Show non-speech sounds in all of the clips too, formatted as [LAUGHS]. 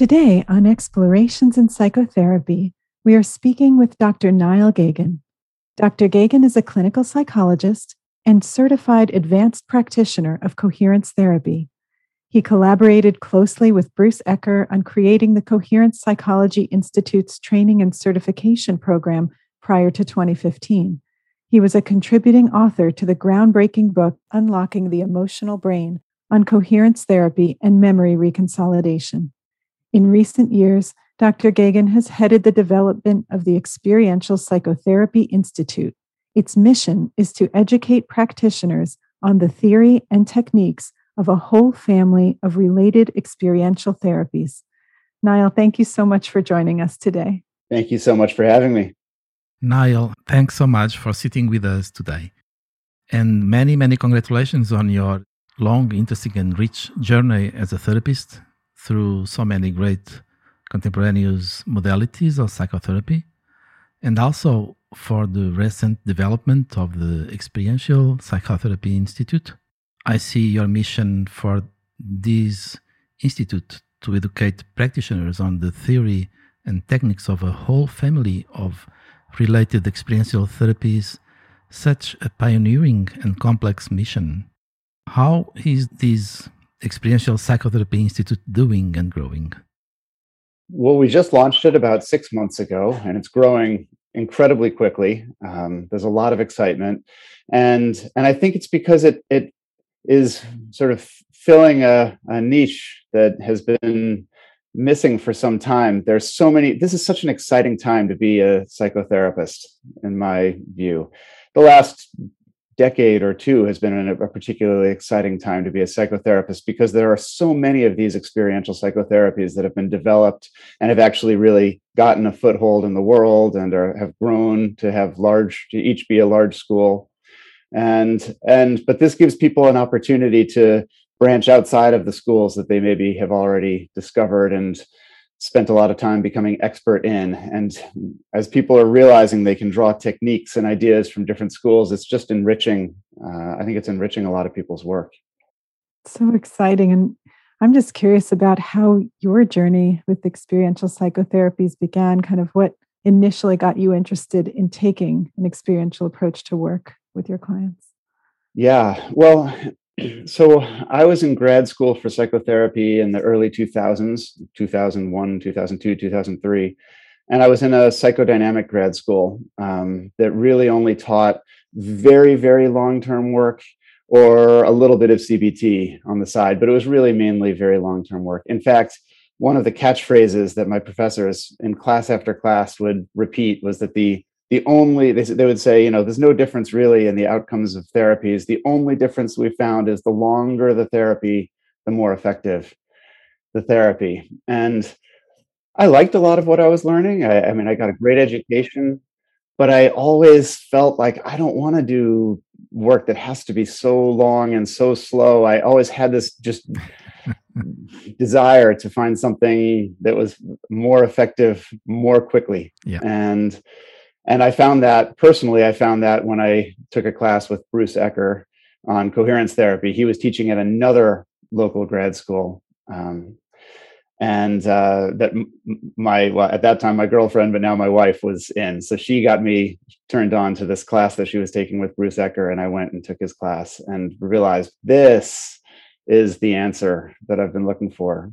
Today on Explorations in Psychotherapy, we are speaking with Dr. Niall Geoghegan. Dr. Geoghegan is a clinical psychologist and certified advanced practitioner of coherence therapy. He collaborated closely with Bruce Ecker on creating the Coherence Psychology Institute's training and certification program prior to 2015. He was a contributing author to the groundbreaking book Unlocking the Emotional Brain on coherence therapy and memory reconsolidation. In recent years, Dr. Geoghegan has headed the development of the Experiential Psychotherapy Institute. Its mission is to educate practitioners on the theory and techniques of a whole family of related experiential therapies. Niall, thank you so much for joining us today. Thank you so much for having me. Niall, thanks so much for sitting with us today. And many, many congratulations on your long, interesting, and rich journey as a therapist through so many great contemporaneous modalities of psychotherapy, and also for the recent development of the Experiential Psychotherapy Institute. I see your mission for this institute to educate practitioners on the theory and techniques of a whole family of related experiential therapies such a pioneering and complex mission. How is this Experiential Psychotherapy Institute doing and growing? Well, we just launched it about six months ago, and it's growing incredibly quickly. Um, there's a lot of excitement, and and I think it's because it it is sort of filling a, a niche that has been missing for some time. There's so many. This is such an exciting time to be a psychotherapist, in my view. The last decade or two has been a particularly exciting time to be a psychotherapist because there are so many of these experiential psychotherapies that have been developed and have actually really gotten a foothold in the world and are, have grown to have large to each be a large school. And and but this gives people an opportunity to branch outside of the schools that they maybe have already discovered and spent a lot of time becoming expert in. And as people are realizing they can draw techniques and ideas from different schools, it's just enriching. Uh, I think it's enriching a lot of people's work. So exciting. And I'm just curious about how your journey with experiential psychotherapies began, kind of what initially got you interested in taking an experiential approach to work with your clients. Yeah, well, so I was in grad school for psychotherapy in the early 2000s, 2001, 2002, 2003. And I was in a psychodynamic grad school um, that really only taught very, very long term work or a little bit of CBT on the side, but it was really mainly very long term work. In fact, one of the catchphrases that my professors in class after class would repeat was that the the only they, they would say you know there's no difference really in the outcomes of therapies. The only difference we found is the longer the therapy the more effective the therapy. And i liked a lot of what i was learning. I, I mean i got a great education but i always felt like i don't want to do work that has to be so long and so slow. I always had this just [LAUGHS] desire to find something that was more effective more quickly. Yeah. and and I found that personally, I found that when I took a class with Bruce Ecker on coherence therapy, he was teaching at another local grad school. Um, and uh, that my well, at that time my girlfriend, but now my wife was in, so she got me turned on to this class that she was taking with Bruce Ecker, and I went and took his class and realized this is the answer that I've been looking for.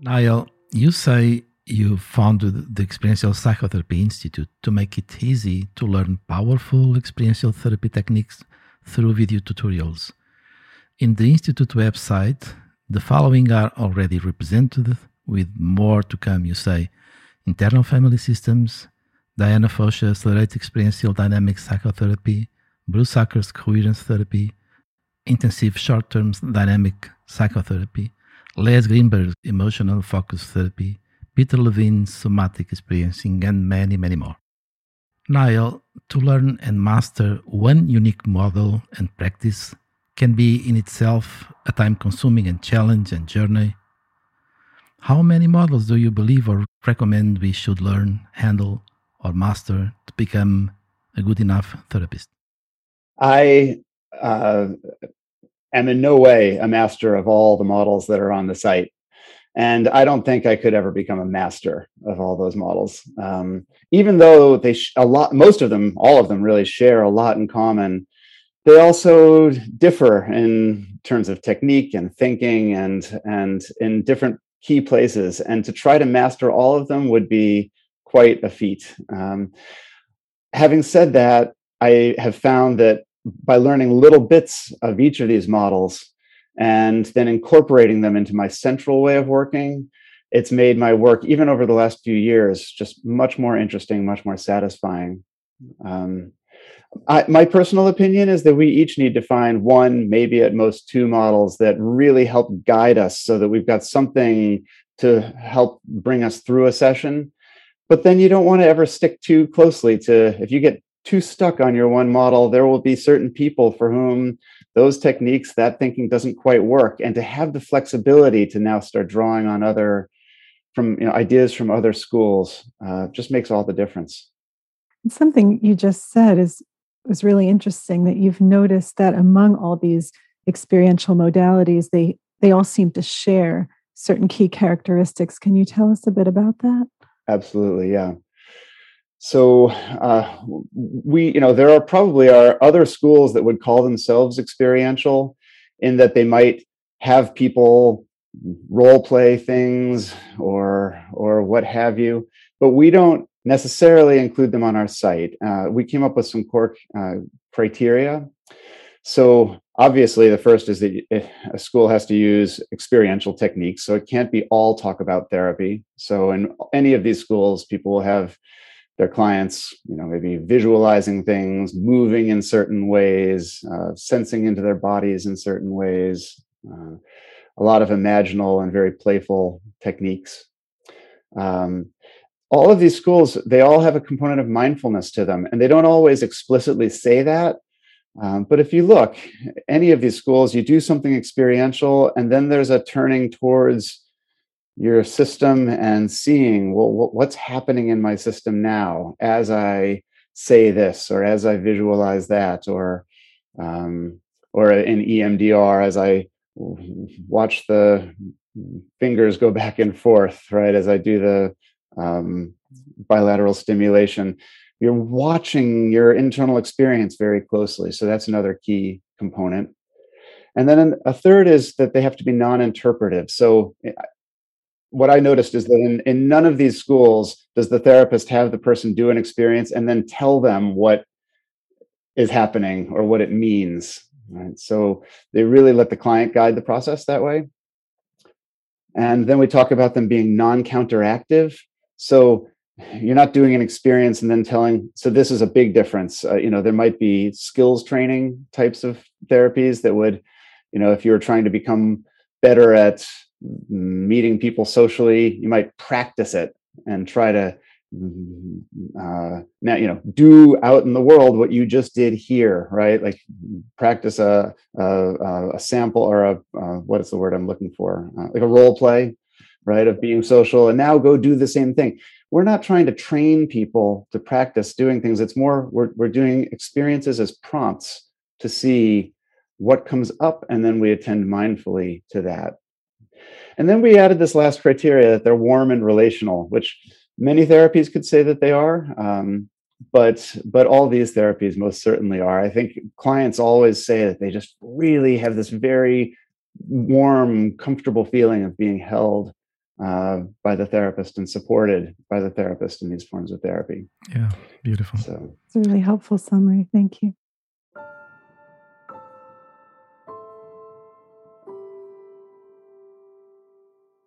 Niall, you say you founded the Experiential Psychotherapy Institute to make it easy to learn powerful experiential therapy techniques through video tutorials. In the Institute website, the following are already represented, with more to come, you say internal family systems, Diana Fosha Accelerated Experiential Dynamic Psychotherapy, Bruce Ecker's Coherence Therapy, Intensive Short Term Dynamic Psychotherapy, Les Greenberg's emotional focus therapy, Peter Levine's somatic experiencing, and many, many more. Niall, to learn and master one unique model and practice can be in itself a time consuming and challenge and journey. How many models do you believe or recommend we should learn, handle, or master to become a good enough therapist? I uh, am in no way a master of all the models that are on the site. And I don't think I could ever become a master of all those models. Um, even though they sh- a lot, most of them, all of them really share a lot in common. They also differ in terms of technique and thinking and and in different key places. And to try to master all of them would be quite a feat. Um, having said that, I have found that by learning little bits of each of these models and then incorporating them into my central way of working, it's made my work, even over the last few years, just much more interesting, much more satisfying. Um, I, my personal opinion is that we each need to find one, maybe at most two models that really help guide us so that we've got something to help bring us through a session. But then you don't want to ever stick too closely to, if you get too stuck on your one model, there will be certain people for whom those techniques, that thinking doesn't quite work. And to have the flexibility to now start drawing on other from you know ideas from other schools uh, just makes all the difference. Something you just said is was really interesting that you've noticed that among all these experiential modalities, they they all seem to share certain key characteristics. Can you tell us a bit about that? Absolutely, yeah so uh, we you know there are probably are other schools that would call themselves experiential in that they might have people role play things or or what have you but we don't necessarily include them on our site. Uh, we came up with some core uh, criteria. So obviously the first is that a school has to use experiential techniques so it can't be all talk about therapy. So in any of these schools people will have their clients, you know, maybe visualizing things, moving in certain ways, uh, sensing into their bodies in certain ways, uh, a lot of imaginal and very playful techniques. Um, all of these schools, they all have a component of mindfulness to them, and they don't always explicitly say that. Um, but if you look, any of these schools, you do something experiential, and then there's a turning towards your system and seeing well what's happening in my system now as i say this or as i visualize that or um, or in emdr as i watch the fingers go back and forth right as i do the um, bilateral stimulation. You're watching your internal experience very closely so that's another key component. And then a third is that they have to be non-interpretive. So what I noticed is that in, in none of these schools does the therapist have the person do an experience and then tell them what is happening or what it means. Right? So they really let the client guide the process that way. And then we talk about them being non-counteractive. So you're not doing an experience and then telling. So this is a big difference. Uh, you know, there might be skills training types of therapies that would, you know, if you were trying to become better at meeting people socially. You might practice it and try to uh, now you know do out in the world what you just did here right? Like practice a a, a sample or a what is the word i'm looking for? Uh, like a role play right of being social and now go do the same thing. We're not trying to train people to practice doing things. It's more we're, we're doing experiences as prompts to see what comes up and then we attend mindfully to that and then we added this last criteria that they're warm and relational, which many therapies could say that they are. Um, but but all these therapies most certainly are. I think clients always say that they just really have this very warm, comfortable feeling of being held uh, by the therapist and supported by the therapist in these forms of therapy. Yeah, beautiful. So it's a really helpful summary. Thank you.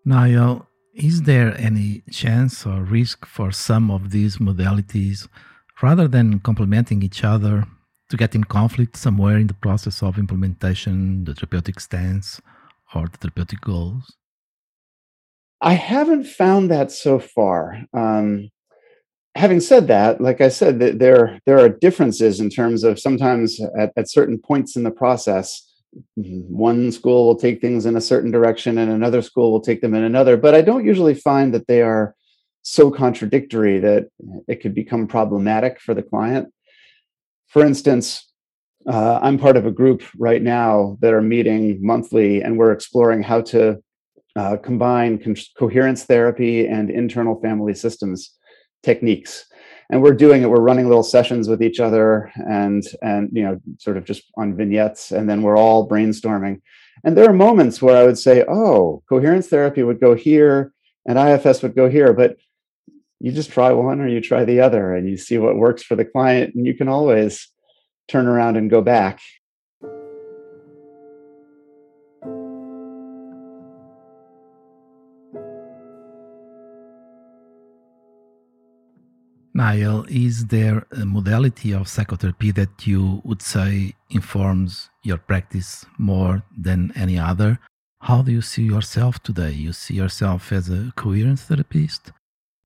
Niall, is there any chance or risk for some of these modalities, rather than complementing each other, to get in conflict somewhere in the process of implementation, the therapeutic stance, or the therapeutic goals? I haven't found that so far. Um, having said that, like I said, there there are differences in terms of sometimes at, at certain points in the process, one school will take things in a certain direction and another school will take them in another but i don't usually find that they are so contradictory that it could become problematic for the client for instance uh, I'm part of a group right now that are meeting monthly, and we're exploring how to uh, combine co- coherence therapy and internal family systems techniques. And we're doing it. We're running little sessions with each other, and and you know, sort of just on vignettes, and then we're all brainstorming. And there are moments where I would say, "Oh, coherence therapy would go here, and IFS would go here," but you just try one or you try the other, and you see what works for the client, and you can always turn around and go back. Niall, is there a modality of psychotherapy that you would say informs your practice more than any other? How do you see yourself today? You see yourself as a coherence therapist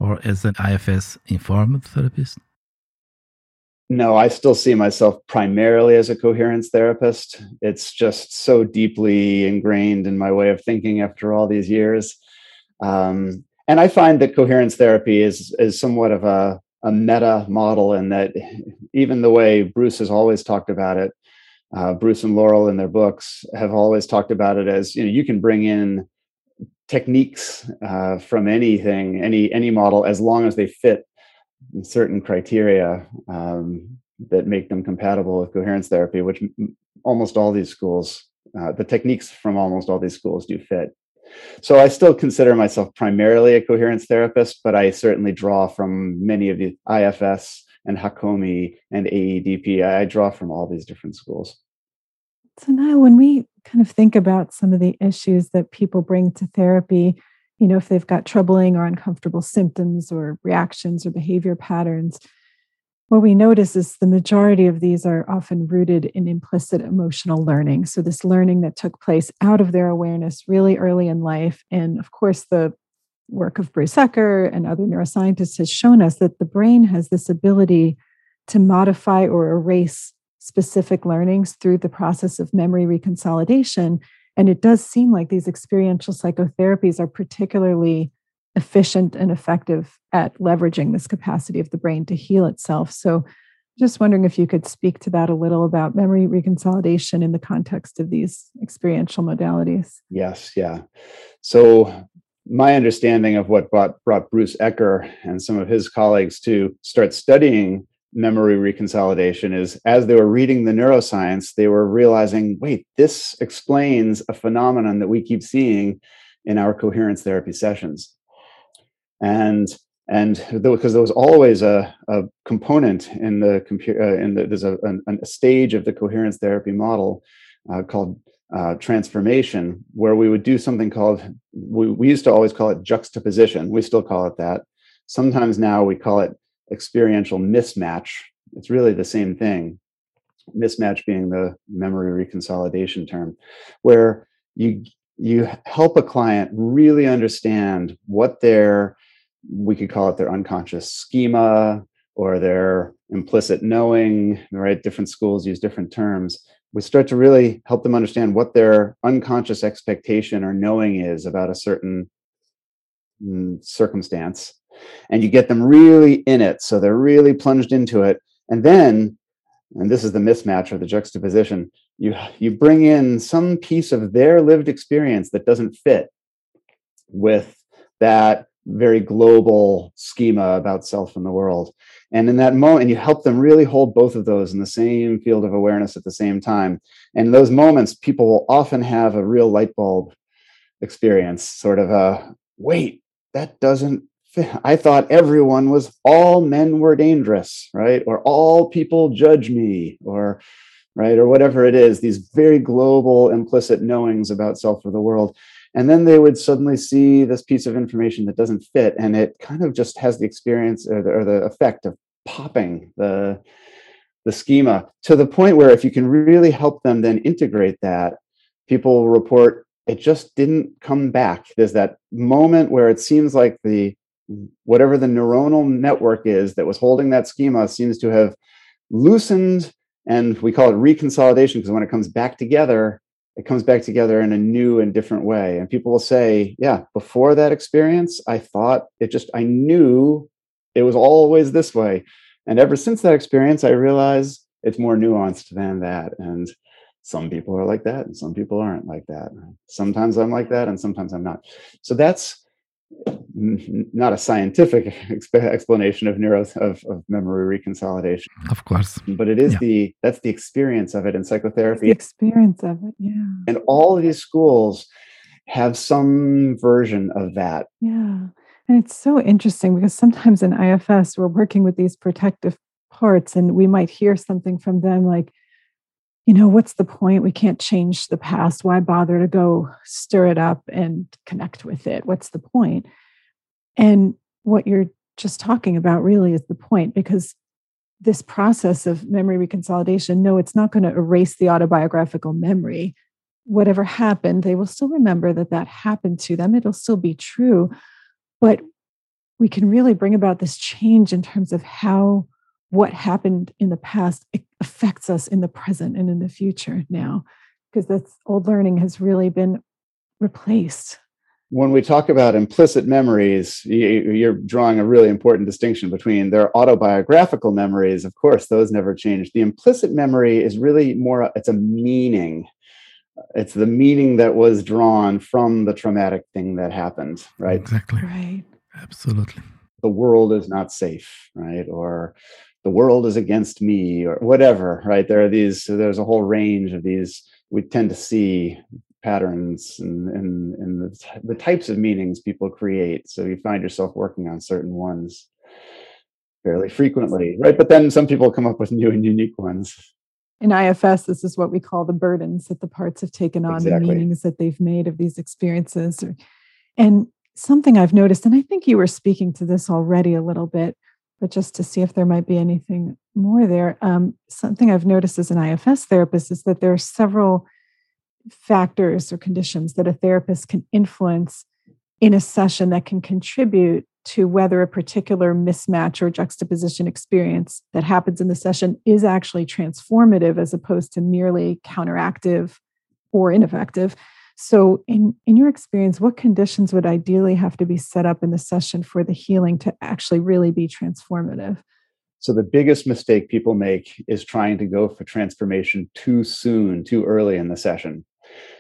or as an IFS informed therapist? no, I still see myself primarily as a coherence therapist. It's just so deeply ingrained in my way of thinking after all these years. Um, and I find that coherence therapy is is somewhat of a, a meta model in that even the way Bruce has always talked about it, uh, Bruce and Laurel in their books have always talked about it as you know you can bring in techniques uh, from anything, any any model, as long as they fit certain criteria um, that make them compatible with coherence therapy, which almost all these schools, uh, the techniques from almost all these schools do fit. So I still consider myself primarily a coherence therapist, but I certainly draw from many of the IFS and Hakomi and AEDP. I draw from all these different schools. So now when we kind of think about some of the issues that people bring to therapy, you know, if they've got troubling or uncomfortable symptoms or reactions or behavior patterns, what we notice is the majority of these are often rooted in implicit emotional learning. So, this learning that took place out of their awareness really early in life. And of course, the work of Bruce Ecker and other neuroscientists has shown us that the brain has this ability to modify or erase specific learnings through the process of memory reconsolidation and it does seem like these experiential psychotherapies are particularly efficient and effective at leveraging this capacity of the brain to heal itself. So, just wondering if you could speak to that a little about memory reconsolidation in the context of these experiential modalities. Yes, yeah. So, my understanding of what brought, brought Bruce Ecker and some of his colleagues to start studying memory reconsolidation is as they were reading the neuroscience, they were realizing, wait, this explains a phenomenon that we keep seeing in our coherence therapy sessions. And and because there was always a, a component in the computer uh, in the there's a, a, a, stage of the coherence therapy model uh, called uh, transformation where we would do something called we, we used to always call it juxtaposition we still call it that sometimes now we call it experiential mismatch. It's really the same thing. Mismatch being the memory reconsolidation term, where you you help a client really understand what their we could call it their unconscious schema or their implicit knowing right different schools use different terms we start to really help them understand what their unconscious expectation or knowing is about a certain mm, circumstance and you get them really in it. So they're really plunged into it. And then, and this is the mismatch or the juxtaposition, you, you bring in some piece of their lived experience that doesn't fit with that very global schema about self and the world. And in that moment, and you help them really hold both of those in the same field of awareness at the same time. And in those moments, people will often have a real light bulb experience, sort of a wait, that doesn't fit. I thought everyone was all men were dangerous, right? Or all people judge me, or right, or whatever it is, these very global implicit knowings about self or the world. And then they would suddenly see this piece of information that doesn't fit, and it kind of just has the experience or the, or the effect of popping the the schema to the point where if you can really help them then integrate that, people report it just didn't come back. There's that moment where it seems like the whatever the neuronal network is that was holding that schema seems to have loosened and we call it reconsolidation because when it comes back together it comes back together in a new and different way. And people will say yeah before that experience i thought it just i knew it was always this way. And ever since that experience i realize it's more nuanced than that. And some people are like that and some people aren't like that. Sometimes i'm like that and sometimes i'm not. So that's not a scientific [LAUGHS] explanation of neuro of, of memory reconsolidation. Of course. But it is yeah. the that's the experience of it in psychotherapy. The experience of it yeah. And all of these schools have some version of that. Yeah. And it's so interesting because sometimes in ifs we're working with these protective parts and we might hear something from them like you know, what's the point? We can't change the past. Why bother to go stir it up and connect with it? What's the point? And what you're just talking about really is the point because this process of memory reconsolidation, no, it's not going to erase the autobiographical memory. Whatever happened, they will still remember that that happened to them. It'll still be true. But we can really bring about this change in terms of how what happened in the past affects us in the present and in the future now because this old learning has really been replaced. When we talk about implicit memories you're drawing a really important distinction between their autobiographical memories of course those never change. The implicit memory is really more it's a meaning. It's the meaning that was drawn from the traumatic thing that happened right? Exactly. Right. Absolutely. The world is not safe right? Or the world is against me or whatever right? There are these there's a whole range of these. We tend to see patterns and and, and the, the types of meanings people create. So you find yourself working on certain ones fairly frequently right? But then some people come up with new and unique ones. In ifs this is what we call the burdens that the parts have taken on exactly. the meanings that they've made of these experiences. And something i've noticed and i think you were speaking to this already a little bit but just to see if there might be anything more there. Um, something I've noticed as an IFS therapist is that there are several factors or conditions that a therapist can influence in a session that can contribute to whether a particular mismatch or juxtaposition experience that happens in the session is actually transformative as opposed to merely counteractive or ineffective. So, in, in your experience, what conditions would ideally have to be set up in the session for the healing to actually really be transformative? So, the biggest mistake people make is trying to go for transformation too soon, too early in the session.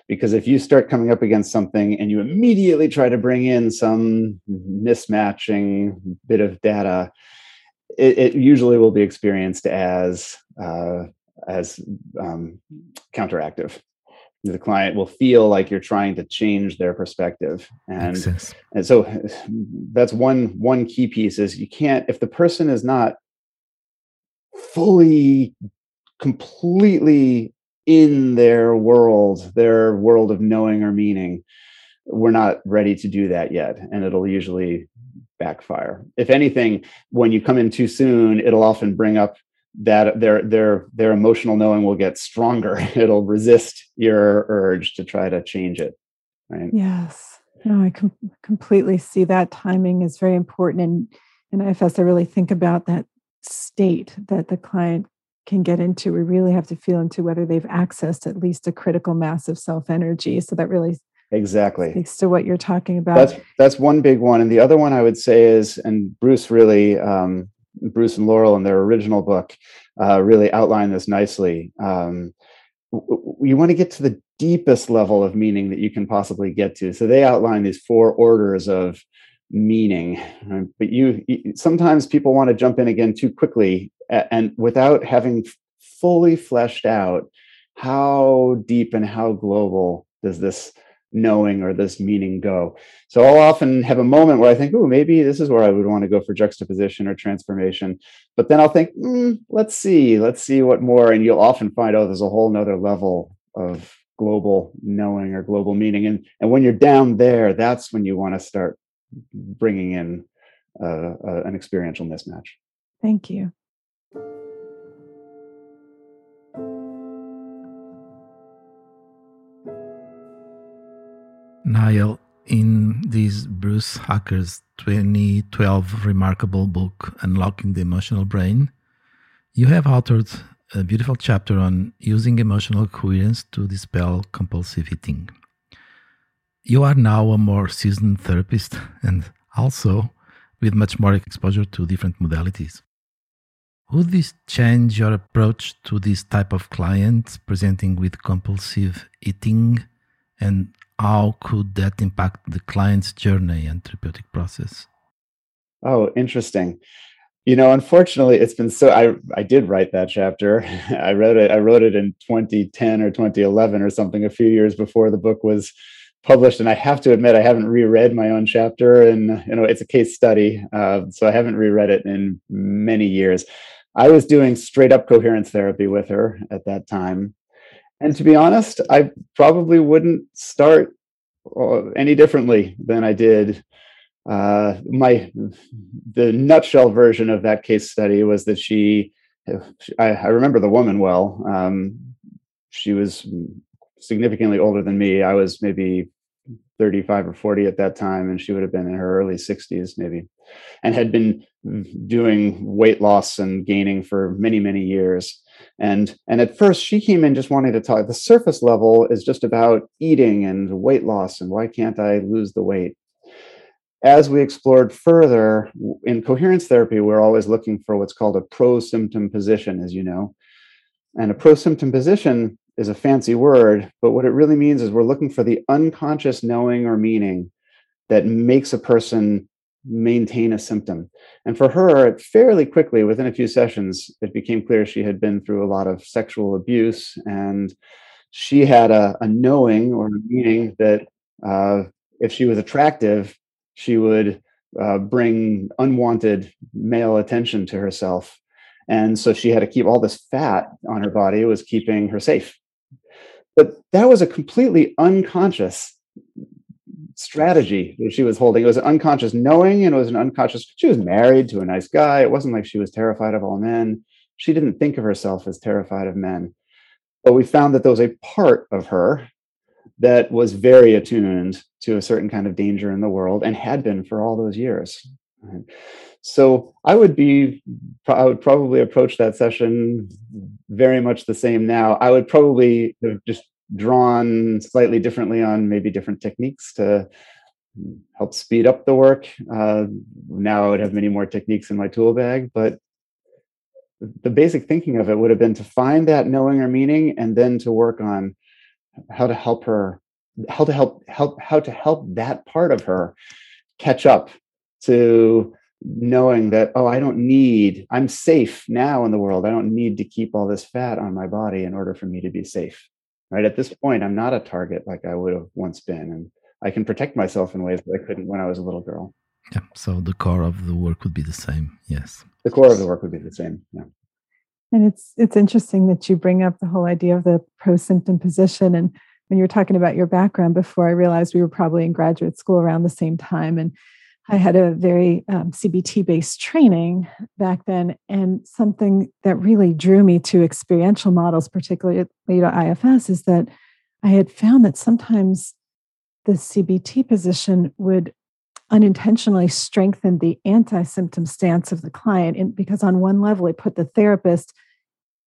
Because if you start coming up against something and you immediately try to bring in some mismatching bit of data, it, it usually will be experienced as uh, as um, counteractive the client will feel like you're trying to change their perspective. And and so that's one one key piece is you can't if the person is not fully completely in their world their world of knowing or meaning we're not ready to do that yet. And it'll usually backfire. If anything when you come in too soon it'll often bring up that their their their emotional knowing will get stronger. [LAUGHS] It'll resist your urge to try to change it right? Yes. No i com- completely see that. Timing is very important and in ifs i really think about that state that the client can get into we really have to feel into whether they've accessed at least a critical mass of self energy so that really exactly. speaks to what you're talking about. That's that's one big one. And the other one i would say is and bruce really um, Bruce and Laurel in their original book uh, really outline this nicely. Um, you want to get to the deepest level of meaning that you can possibly get to. So they outline these four orders of meaning, right? but you, you sometimes people want to jump in again too quickly and without having fully fleshed out how deep and how global does this knowing or this meaning go. So I'll often have a moment where I think, oh, maybe this is where I would want to go for juxtaposition or transformation. But then I'll think, mm, let's see, let's see what more. And you'll often find, oh, there's a whole nother level of global knowing or global meaning. And, and when you're down there, that's when you want to start bringing in uh, uh, an experiential mismatch. Thank you. Niall, in this Bruce Ecker's 2012 remarkable book, Unlocking the Emotional Brain, you have authored a beautiful chapter on using emotional coherence to dispel compulsive eating. You are now a more seasoned therapist and also with much more exposure to different modalities. would this change your approach to this type of client presenting with compulsive eating? And how could that impact the client's journey and therapeutic process? Oh, interesting. You know, unfortunately, it's been so. I I did write that chapter. [LAUGHS] I wrote it. I wrote it in 2010 or 2011 or something, a few years before the book was published. And I have to admit, I haven't reread my own chapter, and you know, it's a case study, uh, so I haven't reread it in many years. I was doing straight up coherence therapy with her at that time, and to be honest, I probably wouldn't start uh, any differently than I did uh, my the nutshell version of that case study was that she I, I remember the woman well. Um, she was significantly older than me. I was maybe 35 or 40 at that time and she would have been in her early 60s maybe and had been doing weight loss and gaining for many many years and and at first she came in just wanting to talk the surface level is just about eating and weight loss and why can't i lose the weight as we explored further in coherence therapy, we're always looking for what's called a pro symptom position, as you know. And a pro symptom position is a fancy word, but what it really means is we're looking for the unconscious knowing or meaning that makes a person maintain a symptom. And for her, fairly quickly, within a few sessions, it became clear she had been through a lot of sexual abuse and she had a, a knowing or meaning that uh, if she was attractive, she would uh, bring unwanted male attention to herself. And so she had to keep all this fat on her body, was keeping her safe. But that was a completely unconscious strategy that she was holding. It was an unconscious knowing and it was an unconscious, she was married to a nice guy. It wasn't like she was terrified of all men. She didn't think of herself as terrified of men. But we found that there was a part of her that was very attuned to a certain kind of danger in the world and had been for all those years. So I would be, I would probably approach that session very much the same now. I would probably just drawn slightly differently on maybe different techniques to help speed up the work. Uh, now I would have many more techniques in my tool bag, but the basic thinking of it would have been to find that knowing or meaning and then to work on how to help her how to help help how to help that part of her catch up to knowing that oh i don't need i'm safe now in the world i don't need to keep all this fat on my body in order for me to be safe right at this point i'm not a target like i would have once been and i can protect myself in ways that i couldn't when i was a little girl yeah so the core of the work would be the same yes the core of the work would be the same yeah and it's it's interesting that you bring up the whole idea of the pro symptom position. And when you were talking about your background before, I realized we were probably in graduate school around the same time. And I had a very um, CBT based training back then, and something that really drew me to experiential models, particularly to IFS, is that I had found that sometimes the CBT position would unintentionally strengthen the anti-symptom stance of the client and because on one level it put the therapist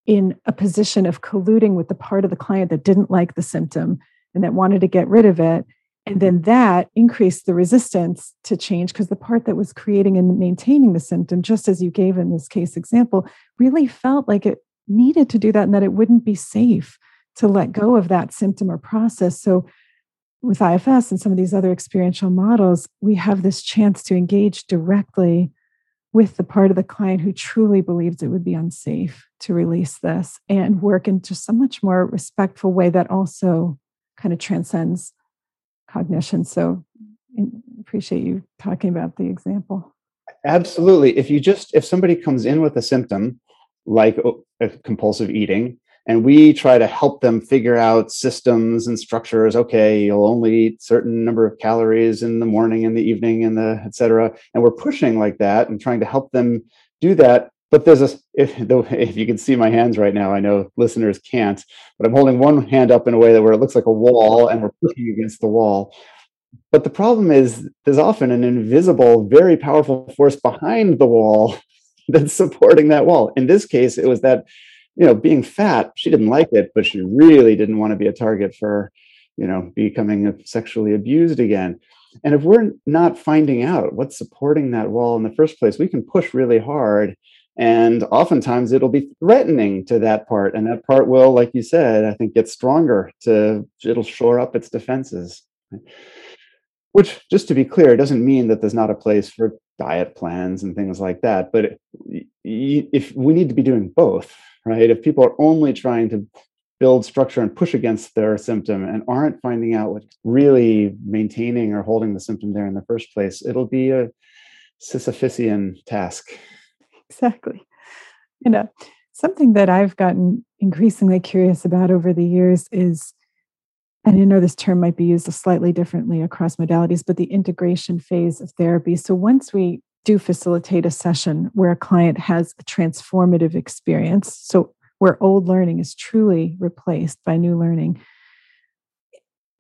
in a position of colluding with the part of the client that didn't like the symptom and that wanted to get rid of it and then that increased the resistance to change because the part that was creating and maintaining the symptom just as you gave in this case example really felt like it needed to do that and that it wouldn't be safe to let go of that symptom or process. So with IFS and some of these other experiential models, we have this chance to engage directly with the part of the client who truly believes it would be unsafe to release this and work in just a much more respectful way that also kind of transcends cognition. So appreciate you talking about the example. Absolutely. If you just if somebody comes in with a symptom like oh, compulsive eating and we try to help them figure out systems and structures okay you'll only eat certain number of calories in the morning in the evening and the et cetera and we're pushing like that and trying to help them do that but there's a if, [LAUGHS] if you can see my hands right now i know listeners can't but i'm holding one hand up in a way that where it looks like a wall and we're pushing against the wall but the problem is there's often an invisible very powerful force behind the wall [LAUGHS] that's supporting that wall in this case it was that you know, being fat, she didn't like it, but she really didn't want to be a target for, you know, becoming sexually abused again. And if we're not finding out what's supporting that wall in the first place, we can push really hard And oftentimes it'll be threatening to that part. And that part will, like you said, I think get stronger to, it'll shore up its defenses. Which, just to be clear, doesn't mean that there's not a place for diet plans and things like that. But if we need to be doing both, right? If people are only trying to build structure and push against their symptom and aren't finding out what's really maintaining or holding the symptom there in the first place, it'll be a Sisyphusian task. Exactly. You know, something that I've gotten increasingly curious about over the years is, and I know this term might be used slightly differently across modalities, but the integration phase of therapy. So once we do facilitate a session where a client has a transformative experience, so where old learning is truly replaced by new learning,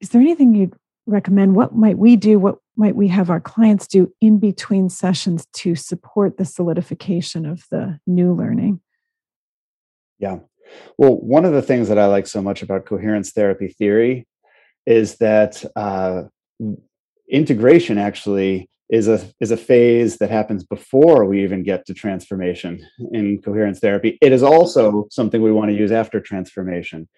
is there anything you'd recommend? What might we do? What might we have our clients do in between sessions to support the solidification of the new learning? Yeah. Well, one of the things that I like so much about coherence therapy theory is that uh, integration actually is a is a phase that happens before we even get to transformation in coherence therapy. It is also something we want to use after transformation.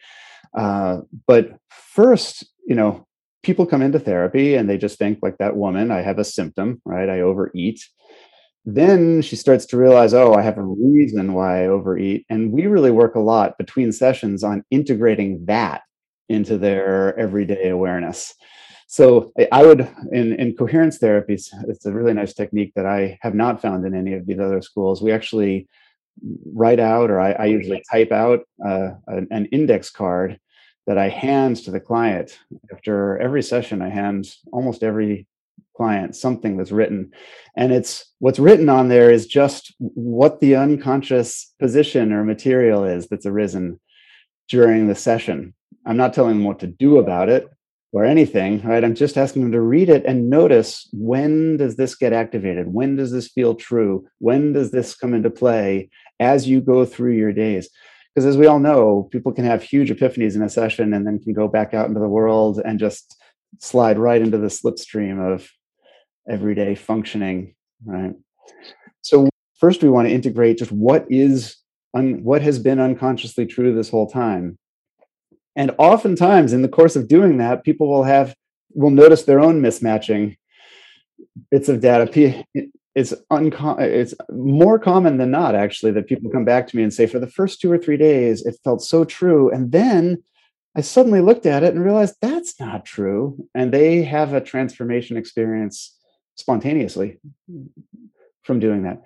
Uh, but first, you know, people come into therapy and they just think like that woman i have a symptom right? I overeat. Then she starts to realize oh i have a reason why i overeat. And we really work a lot between sessions on integrating that into their everyday awareness. So i would in, in coherence therapies it's a really nice technique that i have not found in any of these other schools. We actually write out or i, I usually type out uh, an, an index card that I hand to the client after every session. I hand almost every client something that's written, and it's what's written on there is just what the unconscious position or material is that's arisen during the session. I'm not telling them what to do about it or anything, right? I'm just asking them to read it and notice when does this get activated? When does this feel true? When does this come into play as you go through your days? Because as we all know people can have huge epiphanies in a session and then can go back out into the world and just slide right into the slipstream of everyday functioning right? So first we want to integrate just what is un, what has been unconsciously true this whole time. And oftentimes in the course of doing that people will have will notice their own mismatching bits of data it's uncommon it's more common than not actually that people come back to me and say for the first two or three days it felt so true. And then i suddenly looked at it and realized that's not true. And they have a transformation experience spontaneously from doing that.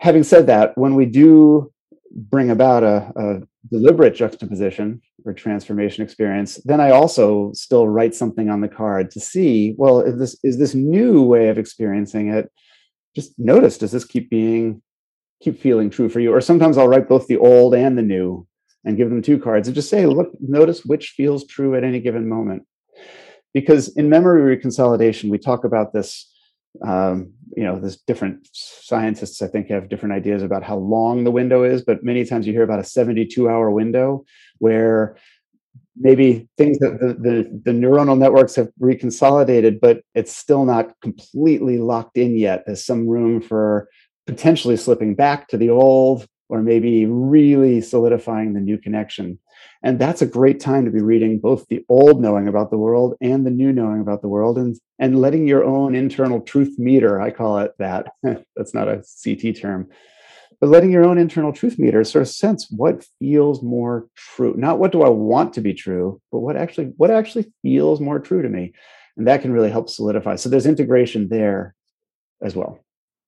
Having said that when we do bring about a, a deliberate juxtaposition or transformation experience then i also still write something on the card to see well is this is this new way of experiencing it just notice does this keep being keep feeling true for you? Or sometimes i'll write both the old and the new and give them two cards and just say look notice which feels true at any given moment. Because in memory reconsolidation we talk about this um, you know there's different scientists i think have different ideas about how long the window is but many times you hear about a 72 hour window where maybe things that the, the, the, neuronal networks have reconsolidated, but it's still not completely locked in yet. There's some room for potentially slipping back to the old or maybe really solidifying the new connection. And that's a great time to be reading both the old knowing about the world and the new knowing about the world and, and letting your own internal truth meter, I call it that. [LAUGHS] that's not a CT term but letting your own internal truth meter sort of sense what feels more true. Not what do i want to be true but what actually what actually feels more true to me. And that can really help solidify. So there's integration there as well.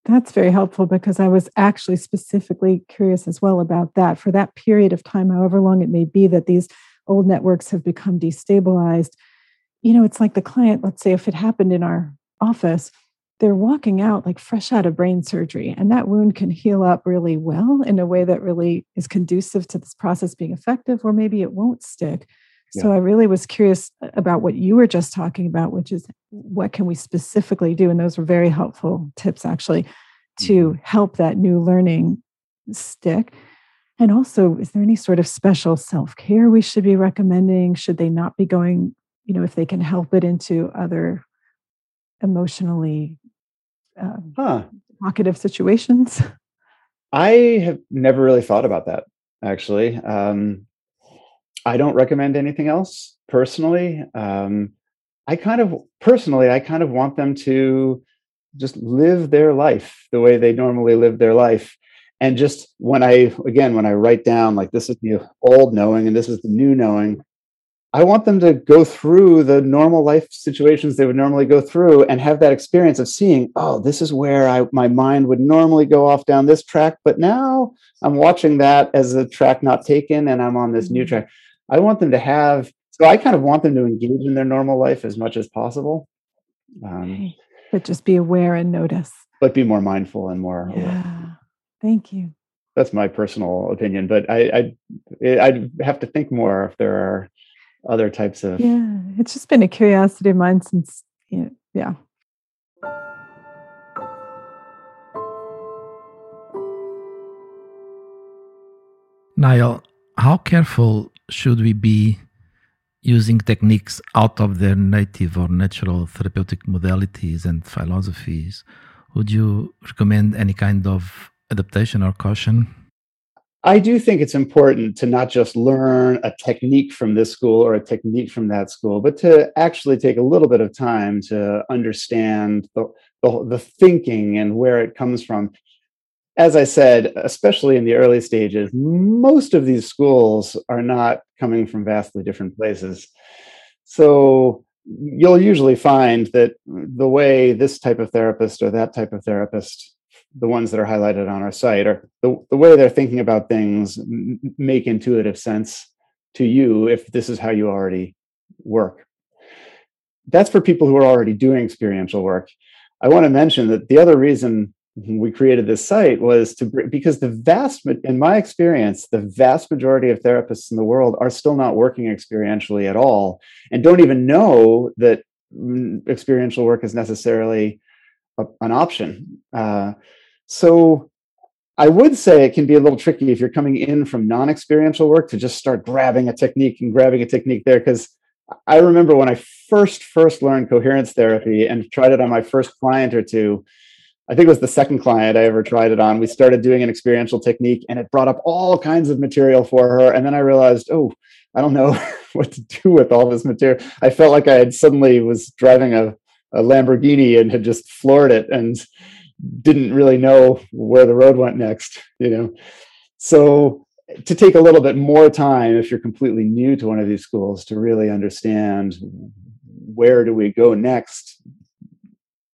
That's very helpful because i was actually specifically curious as well about that. For that period of time however long it may be that these old networks have become destabilized you know it's like the client let's say if it happened in our office they're walking out like fresh out of brain surgery and that wound can heal up really well in a way that really is conducive to this process being effective or maybe it won't stick yeah. so i really was curious about what you were just talking about which is what can we specifically do and those were very helpful tips actually to mm-hmm. help that new learning stick and also is there any sort of special self-care we should be recommending should they not be going you know if they can help it into other emotionally um, huh. situations? [LAUGHS] I have never really thought about that actually. Um, I don't recommend anything else personally. Um, I kind of personally, I kind of want them to just live their life the way they normally live their life. And just when I, again, when I write down like this is the old knowing and this is the new knowing, I want them to go through the normal life situations they would normally go through and have that experience of seeing, oh, this is where I my mind would normally go off down this track, but now I'm watching that as a track not taken and I'm on this new mm-hmm. track. I want them to have so I kind of want them to engage in their normal life as much as possible. Um. But just be aware and notice. But be more mindful and more yeah. Aware. Thank you. That's my personal opinion, but I I I'd have to think more if there are other types of yeah it's just been a curiosity of mine since you know, yeah Niall, how careful should we be using techniques out of their native or natural therapeutic modalities and philosophies? Would you recommend any kind of adaptation or caution? I do think it's important to not just learn a technique from this school or a technique from that school, but to actually take a little bit of time to understand the, the, the thinking and where it comes from. As I said, especially in the early stages, most of these schools are not coming from vastly different places. So you'll usually find that the way this type of therapist or that type of therapist the ones that are highlighted on our site are the, the way they're thinking about things make intuitive sense to you if this is how you already work. That's for people who are already doing experiential work. I want to mention that the other reason we created this site was to because the vast in my experience the vast majority of therapists in the world are still not working experientially at all and don't even know that mm, experiential work is necessarily a, an option. Uh, so I would say it can be a little tricky if you're coming in from non experiential work to just start grabbing a technique and grabbing a technique there. Because I remember when I first first learned coherence therapy and tried it on my first client or two. I think it was the second client I ever tried it on. We started doing an experiential technique and it brought up all kinds of material for her. And then I realized, oh, I don't know [LAUGHS] what to do with all this material. I felt like I had suddenly was driving a, a Lamborghini and had just floored it. And didn't really know where the road went next, you know. So to take a little bit more time if you're completely new to one of these schools to really understand where do we go next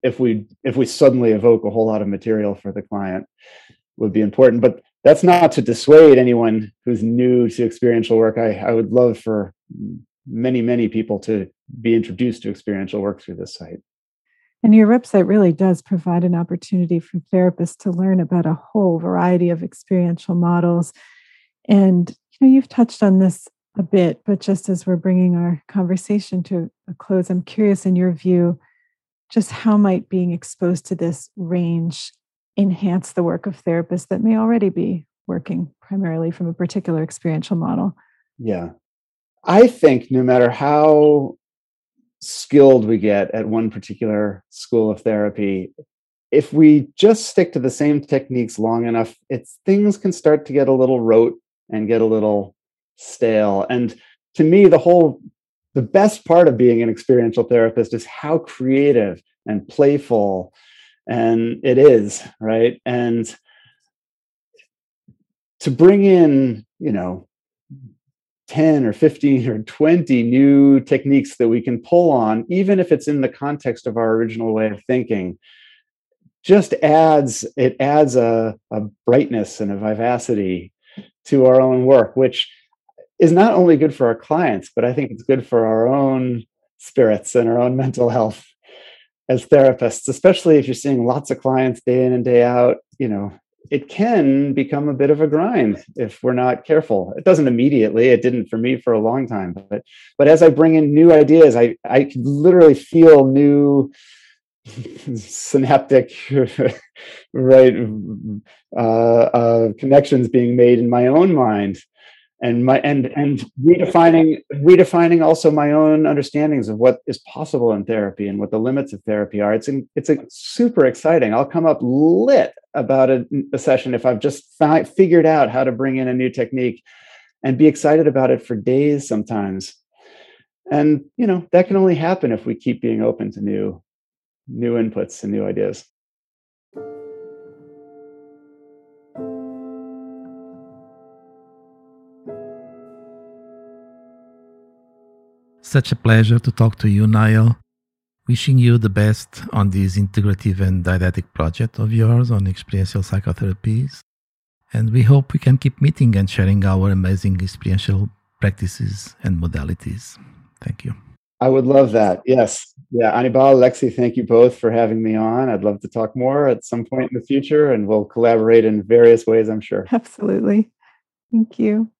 if we if we suddenly evoke a whole lot of material for the client would be important. But that's not to dissuade anyone who's new to experiential work. I, I would love for many many people to be introduced to experiential work through this site and your website really does provide an opportunity for therapists to learn about a whole variety of experiential models. And you know, you've touched on this a bit, but just as we're bringing our conversation to a close, I'm curious in your view, just how might being exposed to this range enhance the work of therapists that may already be working primarily from a particular experiential model? Yeah. I think no matter how skilled we get at one particular school of therapy if we just stick to the same techniques long enough it's things can start to get a little rote and get a little stale. And to me the whole the best part of being an experiential therapist is how creative and playful and it is right? And to bring in you know 10 or 15 or 20 new techniques that we can pull on, even if it's in the context of our original way of thinking, just adds it adds a, a brightness and a vivacity to our own work, which is not only good for our clients, but I think it's good for our own spirits and our own mental health as therapists, especially if you're seeing lots of clients day in and day out, you know, it can become a bit of a grind if we're not careful. It doesn't immediately. It didn't for me for a long time, but but as I bring in new ideas, I I can literally feel new [LAUGHS] synaptic [LAUGHS] right uh, uh, connections being made in my own mind, and my and and redefining redefining also my own understandings of what is possible in therapy and what the limits of therapy are. It's in, it's a super exciting. I'll come up lit about a, a session if i've just fi- figured out how to bring in a new technique and be excited about it for days sometimes. And you know that can only happen if we keep being open to new new inputs and new ideas Such a pleasure to talk to you, Niall. Wishing you the best on this integrative and didactic project of yours on experiential psychotherapies. And we hope we can keep meeting and sharing our amazing experiential practices and modalities. Thank you. I would love that. Yes. Yeah. Anibal, Lexi, thank you both for having me on. I'd love to talk more at some point in the future and we'll collaborate in various ways, I'm sure. Absolutely. Thank you.